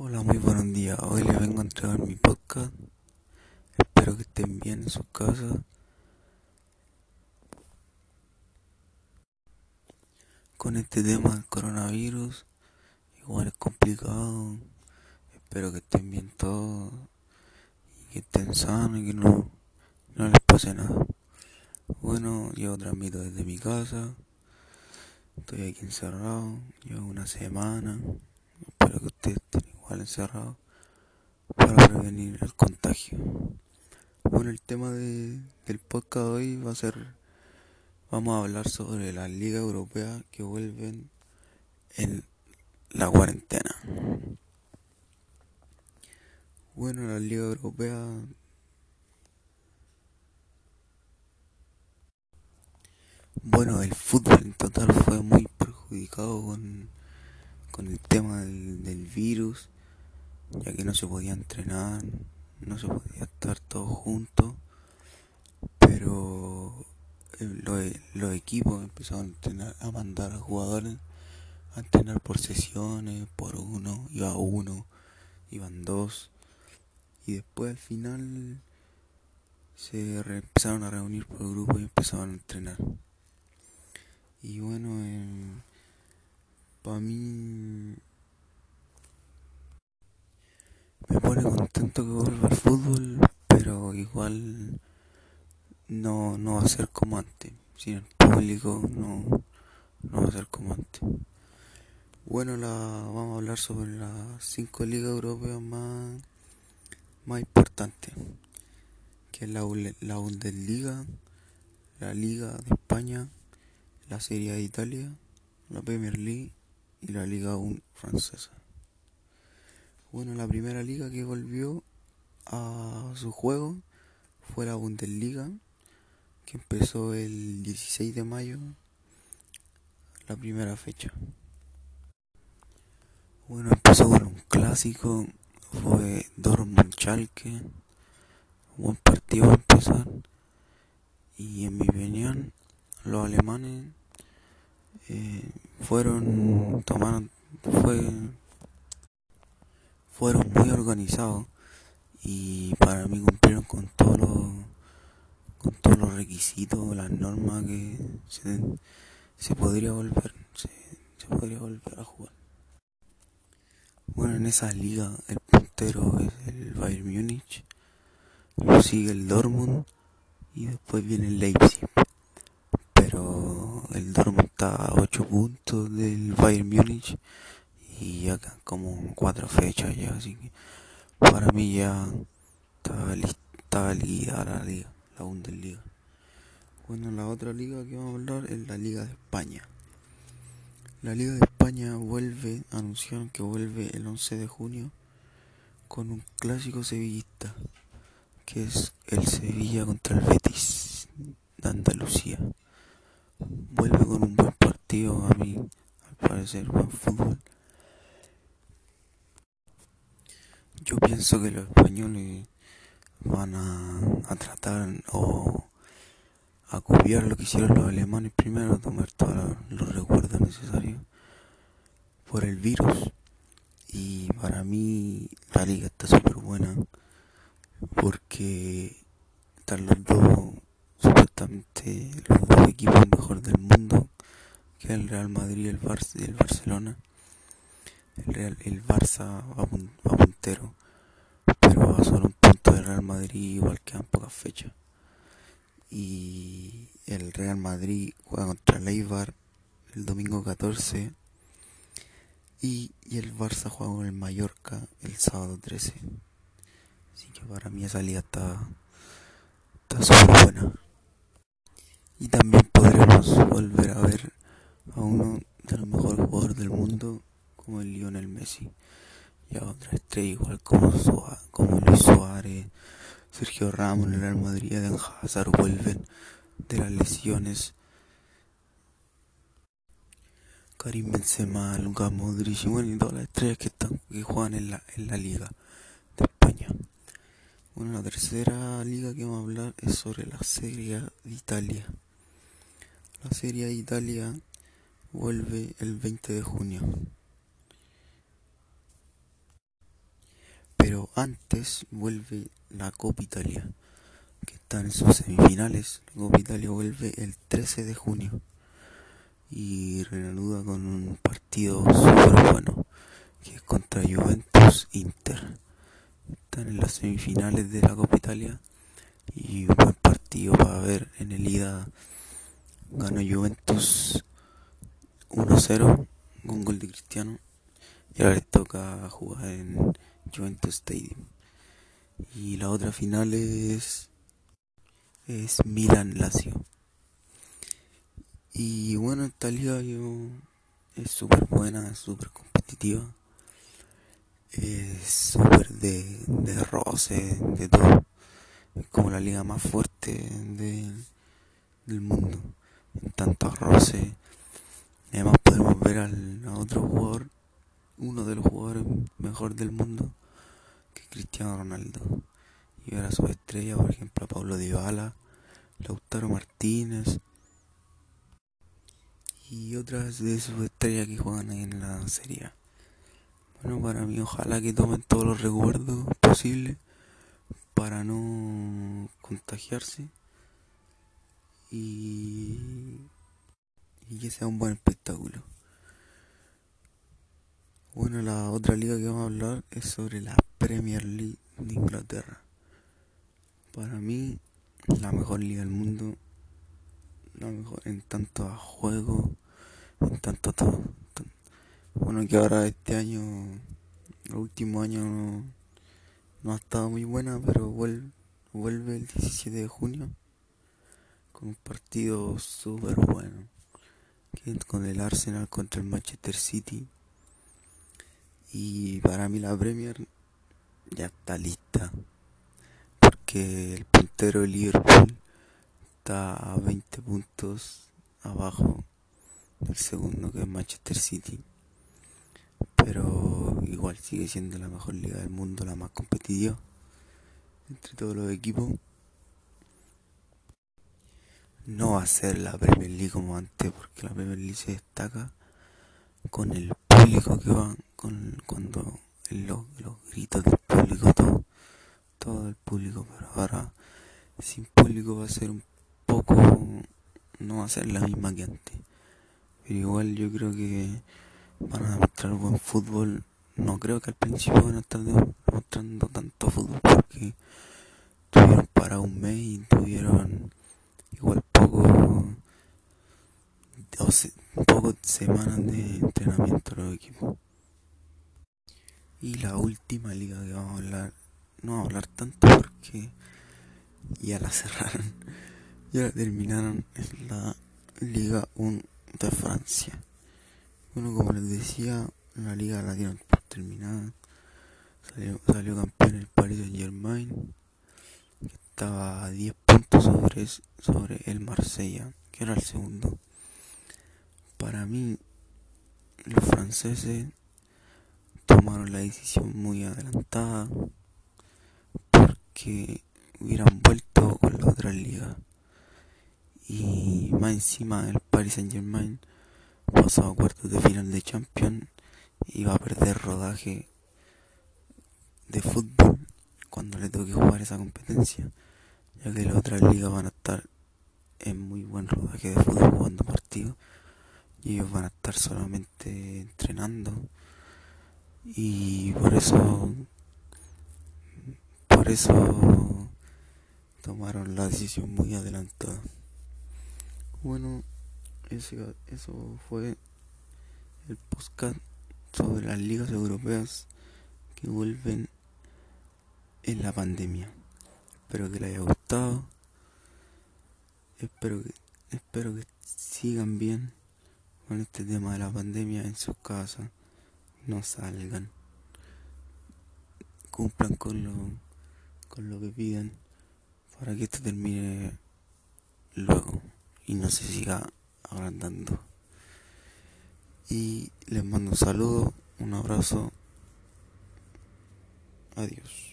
Hola, muy buenos días. Hoy les vengo a entregar mi podcast. Espero que estén bien en sus casas. Con este tema del coronavirus, igual es complicado. Espero que estén bien todos y que estén sanos y que no, no les pase nada. Bueno, yo transmito desde mi casa. Estoy aquí encerrado, llevo una semana. Espero que ustedes estén igual encerrados para prevenir el contagio. Bueno, el tema de, del podcast de hoy va a ser, vamos a hablar sobre las ligas europeas que vuelven en la cuarentena. Bueno, la liga europea Bueno, el fútbol en total fue muy perjudicado con, con el tema del virus, ya que no se podía entrenar, no se podía estar todos juntos, pero los, los equipos empezaron a, entrenar, a mandar a jugadores a entrenar por sesiones, por uno, iba uno, iban dos, y después al final se empezaron a reunir por grupo y empezaron a entrenar. Y bueno, eh, para mí me pone contento que vuelva el fútbol, pero igual no, no va a ser como antes. Sin el público no, no va a ser como antes. Bueno, la, vamos a hablar sobre las cinco ligas europeas más, más importantes, que es la, la Bundesliga, la Liga de España, la Serie de Italia, la Premier League y la Liga 1 francesa. Bueno, la primera liga que volvió a su juego fue la Bundesliga, que empezó el 16 de mayo, la primera fecha. Bueno, empezó con un clásico, fue Dortmund-Schalke, un buen partido a empezar, y en mi opinión, los alemanes eh, fueron, tomaron, fue, fueron muy organizados y para mí cumplieron con todos los, con todos los requisitos, las normas que se, se podría volver, se, se podría volver a jugar. Bueno, en esa liga el puntero es el Bayern Múnich, lo sigue el Dortmund y después viene el Leipzig. Pero el Dortmund está a 8 puntos del Bayern Múnich y ya como 4 fechas ya, así que para mí ya está lista liga la liga, la Bundesliga. Bueno, la otra liga que vamos a hablar es la Liga de España. La Liga de España vuelve, anunciaron que vuelve el 11 de junio con un clásico sevillista, que es el Sevilla contra el Betis de Andalucía. Vuelve con un buen partido a mí, al parecer, buen fútbol. Yo pienso que los españoles van a, a tratar o a copiar lo que hicieron los alemanes primero, tomar todos los recuerdos necesarios por el virus. Y para mí la liga está súper buena porque están los dos, supuestamente los dos equipos mejores del mundo, que es el Real Madrid y el, Barça, el Barcelona. El, Real, el Barça va, va puntero, pero a solo un punto del Real Madrid, igual quedan pocas fechas. Y el Real Madrid juega contra el Eibar el domingo 14 y, y, el Barça juega con el Mallorca el sábado 13 así que para mí esa liga está está súper buena. Y también podremos volver a ver a uno de los mejores jugadores del mundo como el Lionel Messi y a otra estrella igual como, Suárez, como Luis Suárez Sergio Ramos, el Real Madrid, Eden Hazard vuelven de las lesiones. Karim Benzema, Lucas Modric bueno, y todas las estrellas que están que juegan en la, en la liga de España. Bueno, la tercera liga que vamos a hablar es sobre la Serie de Italia. La Serie de Italia vuelve el 20 de junio. Antes vuelve la Copa Italia, que está en sus semifinales. La Copa Italia vuelve el 13 de junio y reanuda con un partido súper bueno, que es contra Juventus Inter. Están en las semifinales de la Copa Italia y un buen partido para ver en el ida. Ganó Juventus 1-0 con gol de Cristiano y ahora les toca jugar en Juventus Stadium. Y la otra final es, es Milan Lazio. Y bueno, esta liga yo, es súper buena, súper competitiva. Es súper de, de roce, de todo. Es como la liga más fuerte de, del mundo. En tanto roce. Además podemos ver al, a otro jugador, uno de los jugadores mejor del mundo, que Cristiano Ronaldo. Y ver a su estrella, por ejemplo, a Pablo Dybala, Lautaro Martínez, y otras de sus estrellas que juegan ahí en la serie. Bueno, para mí ojalá que tomen todos los recuerdos posibles para no contagiarse y que sea un buen espectáculo. Bueno, la otra liga que vamos a hablar es sobre la Premier League de Inglaterra. Para mí, la mejor liga del mundo mejor en tanto a juego, en tanto todo. Bueno, que ahora este año, el último año no, ha estado muy buena, pero vuelve, vuelve el 17 de junio con un partido súper bueno. Con el Arsenal contra el Manchester City. Y para mí la Premier ya está lista. Porque el puntero de Liverpool a 20 puntos abajo del segundo que es Manchester City. Pero igual sigue siendo la mejor liga del mundo, la más competitiva entre todos los equipos. No va a ser la Premier League como antes, porque la Premier League se destaca con el público que va, con cuando los, gritos del público, todo, todo el público, pero ahora sin público va a ser un poco no va a ser la misma que antes. Pero igual yo creo que van a demostrar buen fútbol. No creo que al principio van a estar demostrando tanto fútbol porque tuvieron para un mes y tuvieron igual poco poco semanas de entrenamiento los equipos. Y la última liga que vamos a hablar, no vamos a hablar tanto porque ya la cerraron ya terminaron en la Liga 1 de Francia. Bueno, como les decía, la liga la dieron por terminada. Salió, campeón el Paris Saint Germain, que estaba a 10 puntos sobre, sobre el Marsella, que era el segundo. Para mí, los franceses tomaron la decisión muy adelantada porque hubieran vuelto con la otra liga. Y más encima el Paris Saint Germain pasó a cuartos de final de Champions y va a perder rodaje de fútbol cuando le toque jugar esa competencia ya que las otras ligas van a estar en muy buen rodaje de fútbol jugando partidos y ellos van a estar solamente entrenando y por eso por eso tomaron la decisión muy adelantada bueno, eso, eso fue el podcast sobre las ligas europeas que vuelven en la pandemia. Espero que les haya gustado. Espero espero que sigan bien con este tema de la pandemia en sus casas. No salgan. Cumplan con lo, con lo que piden para que esto termine luego y no se siga agrandando. Y les mando un saludo, un abrazo. Adiós.